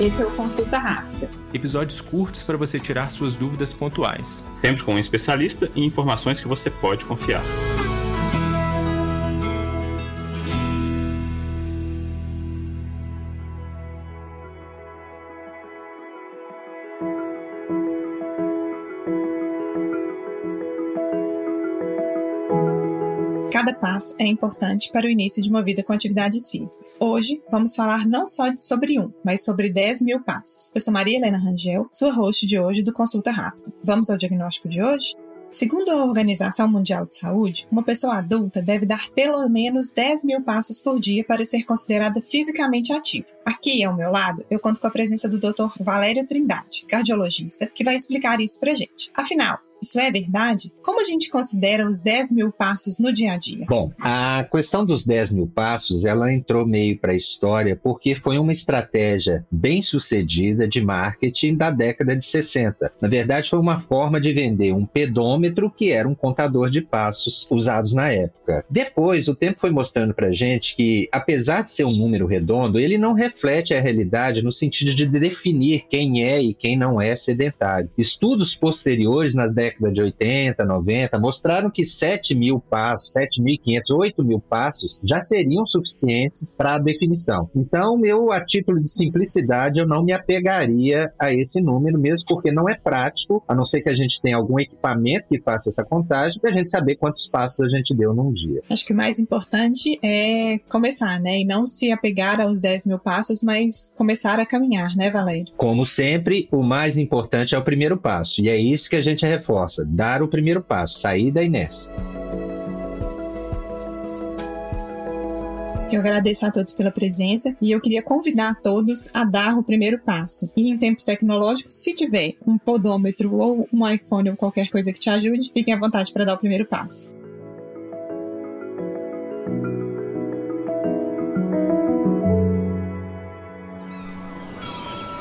Esse é o Consulta Rápida. Episódios curtos para você tirar suas dúvidas pontuais. Sempre com um especialista e informações que você pode confiar. Cada passo é importante para o início de uma vida com atividades físicas. Hoje, vamos falar não só sobre um, mas sobre 10 mil passos. Eu sou Maria Helena Rangel, sua host de hoje do Consulta Rápida. Vamos ao diagnóstico de hoje? Segundo a Organização Mundial de Saúde, uma pessoa adulta deve dar pelo menos 10 mil passos por dia para ser considerada fisicamente ativa. Aqui, ao meu lado, eu conto com a presença do Dr. Valério Trindade, cardiologista, que vai explicar isso pra gente. Afinal, isso é verdade? Como a gente considera os 10 mil passos no dia a dia? Bom, a questão dos 10 mil passos, ela entrou meio para a história porque foi uma estratégia bem sucedida de marketing da década de 60. Na verdade, foi uma forma de vender um pedômetro que era um contador de passos usados na época. Depois, o tempo foi mostrando para gente que, apesar de ser um número redondo, ele não reflete a realidade no sentido de definir quem é e quem não é sedentário. Estudos posteriores décadas década de 80, 90, mostraram que 7 mil passos, 7.500, 8 mil passos já seriam suficientes para a definição. Então, eu, a título de simplicidade, eu não me apegaria a esse número, mesmo porque não é prático, a não ser que a gente tenha algum equipamento que faça essa contagem, para a gente saber quantos passos a gente deu num dia. Acho que o mais importante é começar, né? E não se apegar aos 10 mil passos, mas começar a caminhar, né, Valério? Como sempre, o mais importante é o primeiro passo, e é isso que a gente reforça dar o primeiro passo, sair da inércia. Eu agradeço a todos pela presença e eu queria convidar a todos a dar o primeiro passo. E em tempos tecnológicos, se tiver um podômetro ou um iPhone ou qualquer coisa que te ajude, fiquem à vontade para dar o primeiro passo.